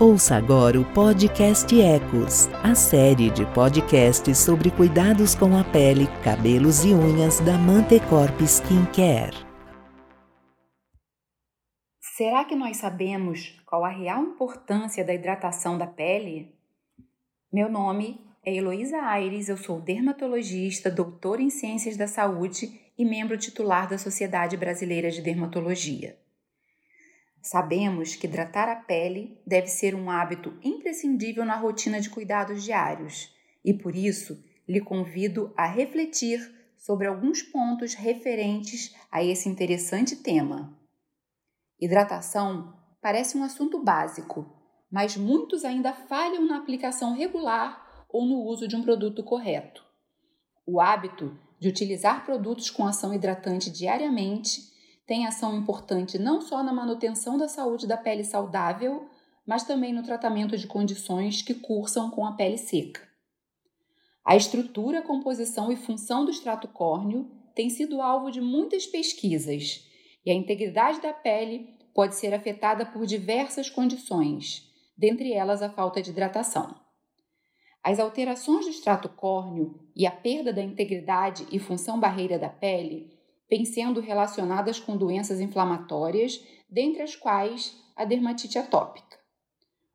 Ouça agora o podcast Ecos, a série de podcasts sobre cuidados com a pele, cabelos e unhas da Mantecorp Skincare. Será que nós sabemos qual a real importância da hidratação da pele? Meu nome é Heloísa Aires, eu sou dermatologista, doutora em Ciências da Saúde e membro titular da Sociedade Brasileira de Dermatologia. Sabemos que hidratar a pele deve ser um hábito imprescindível na rotina de cuidados diários e por isso lhe convido a refletir sobre alguns pontos referentes a esse interessante tema. Hidratação parece um assunto básico, mas muitos ainda falham na aplicação regular ou no uso de um produto correto. O hábito de utilizar produtos com ação hidratante diariamente tem ação importante não só na manutenção da saúde da pele saudável, mas também no tratamento de condições que cursam com a pele seca. A estrutura, composição e função do extrato córneo tem sido alvo de muitas pesquisas e a integridade da pele pode ser afetada por diversas condições, dentre elas a falta de hidratação. As alterações do extrato córneo e a perda da integridade e função barreira da pele vêm sendo relacionadas com doenças inflamatórias, dentre as quais a dermatite atópica.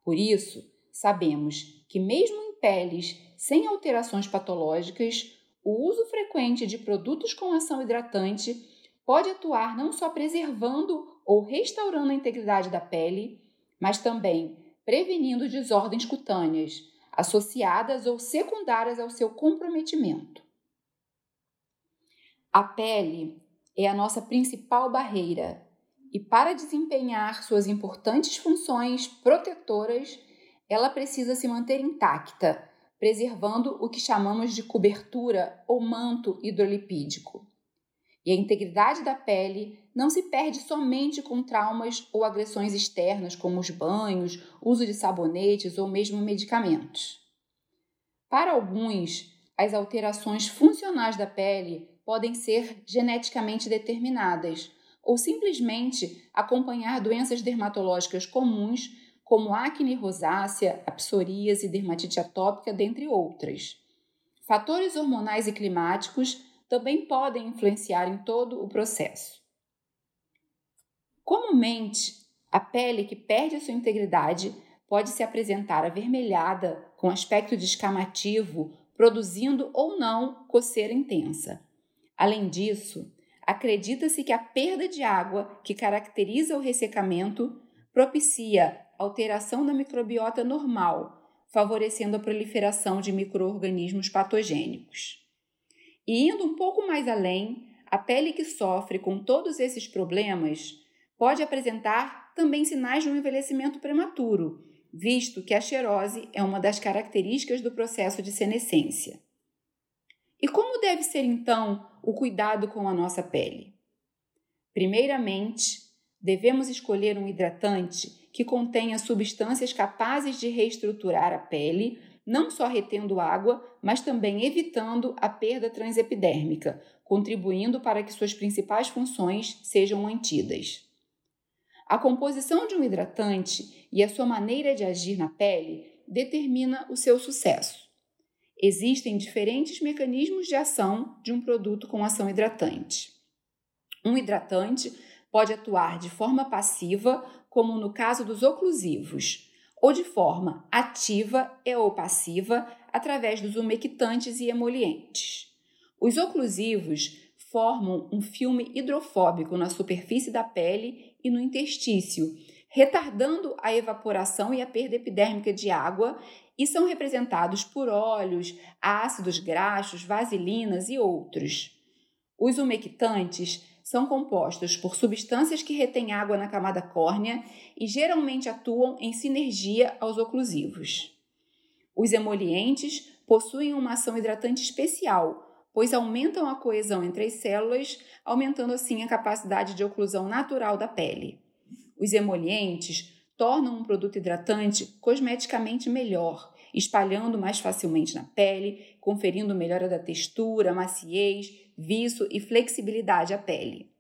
Por isso, sabemos que, mesmo em peles sem alterações patológicas, o uso frequente de produtos com ação hidratante pode atuar não só preservando ou restaurando a integridade da pele, mas também prevenindo desordens cutâneas associadas ou secundárias ao seu comprometimento. A pele é a nossa principal barreira e, para desempenhar suas importantes funções protetoras, ela precisa se manter intacta, preservando o que chamamos de cobertura ou manto hidrolipídico. E a integridade da pele não se perde somente com traumas ou agressões externas, como os banhos, uso de sabonetes ou mesmo medicamentos. Para alguns, as alterações funcionais da pele podem ser geneticamente determinadas ou simplesmente acompanhar doenças dermatológicas comuns como acne rosácea, a psoríase, dermatite atópica, dentre outras. Fatores hormonais e climáticos também podem influenciar em todo o processo. Comumente, a pele que perde sua integridade pode se apresentar avermelhada, com aspecto descamativo, produzindo ou não coceira intensa. Além disso, acredita-se que a perda de água que caracteriza o ressecamento propicia alteração da microbiota normal, favorecendo a proliferação de microorganismos patogênicos. E indo um pouco mais além, a pele que sofre com todos esses problemas pode apresentar também sinais de um envelhecimento prematuro, visto que a xerose é uma das características do processo de senescência. E como deve ser então o cuidado com a nossa pele? Primeiramente, devemos escolher um hidratante que contenha substâncias capazes de reestruturar a pele, não só retendo água, mas também evitando a perda transepidérmica, contribuindo para que suas principais funções sejam mantidas. A composição de um hidratante e a sua maneira de agir na pele determina o seu sucesso. Existem diferentes mecanismos de ação de um produto com ação hidratante. Um hidratante pode atuar de forma passiva, como no caso dos oclusivos, ou de forma ativa e ou passiva, através dos umectantes e emolientes. Os oclusivos formam um filme hidrofóbico na superfície da pele e no interstício, retardando a evaporação e a perda epidérmica de água e são representados por óleos, ácidos graxos, vaselinas e outros. Os umectantes são compostos por substâncias que retêm água na camada córnea e geralmente atuam em sinergia aos oclusivos. Os emolientes possuem uma ação hidratante especial, pois aumentam a coesão entre as células, aumentando assim a capacidade de oclusão natural da pele. Os emolientes tornam um produto hidratante cosmeticamente melhor, espalhando mais facilmente na pele, conferindo melhora da textura, maciez, viço e flexibilidade à pele.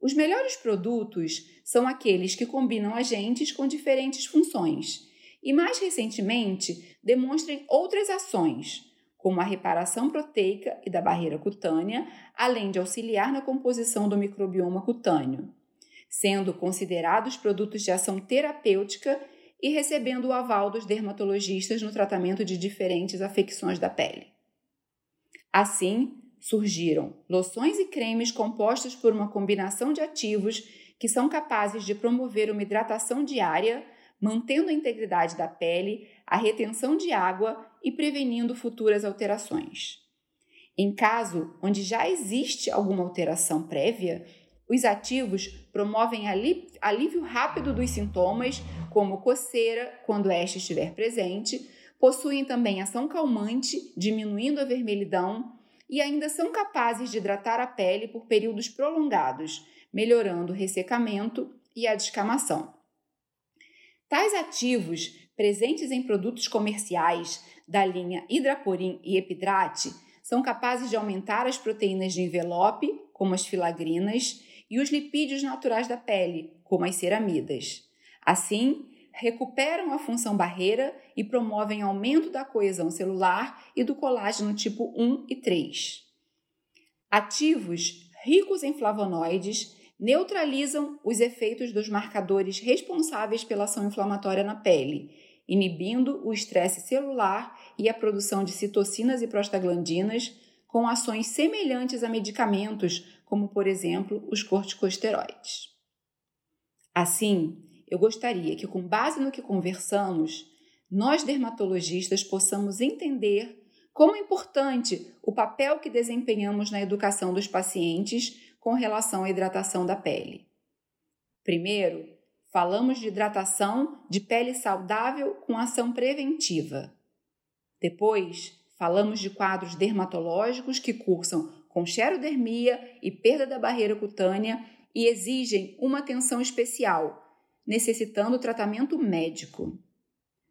Os melhores produtos são aqueles que combinam agentes com diferentes funções e, mais recentemente, demonstrem outras ações, como a reparação proteica e da barreira cutânea, além de auxiliar na composição do microbioma cutâneo, sendo considerados produtos de ação terapêutica e recebendo o aval dos dermatologistas no tratamento de diferentes afecções da pele. Assim, surgiram loções e cremes compostos por uma combinação de ativos que são capazes de promover uma hidratação diária, mantendo a integridade da pele, a retenção de água e prevenindo futuras alterações. Em caso onde já existe alguma alteração prévia, os ativos promovem alívio rápido dos sintomas, como coceira, quando este estiver presente, possuem também ação calmante, diminuindo a vermelhidão, e ainda são capazes de hidratar a pele por períodos prolongados, melhorando o ressecamento e a descamação. Tais ativos, presentes em produtos comerciais da linha Hidraporin e Epidrate, são capazes de aumentar as proteínas de envelope, como as filagrinas, e os lipídios naturais da pele, como as ceramidas. Assim, recuperam a função barreira e promovem aumento da coesão celular e do colágeno tipo 1 e 3. Ativos ricos em flavonoides neutralizam os efeitos dos marcadores responsáveis pela ação inflamatória na pele, inibindo o estresse celular e a produção de citocinas e prostaglandinas, com ações semelhantes a medicamentos, como por exemplo os corticosteroides. Assim, eu gostaria que, com base no que conversamos, nós dermatologistas possamos entender como é importante o papel que desempenhamos na educação dos pacientes com relação à hidratação da pele. Primeiro, falamos de hidratação de pele saudável com ação preventiva. Depois, falamos de quadros dermatológicos que cursam com xerodermia e perda da barreira cutânea e exigem uma atenção especial necessitando tratamento médico.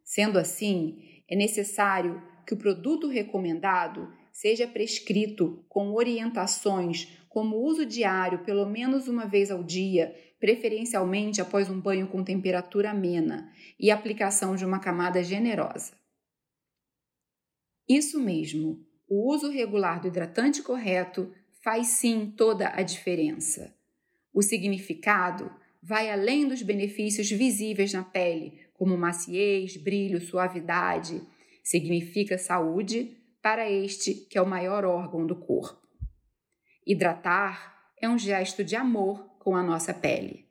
Sendo assim, é necessário que o produto recomendado seja prescrito com orientações como uso diário pelo menos uma vez ao dia, preferencialmente após um banho com temperatura amena e aplicação de uma camada generosa. Isso mesmo, o uso regular do hidratante correto faz sim toda a diferença. O significado vai além dos benefícios visíveis na pele, como maciez, brilho, suavidade. Significa saúde para este que é o maior órgão do corpo. Hidratar é um gesto de amor com a nossa pele.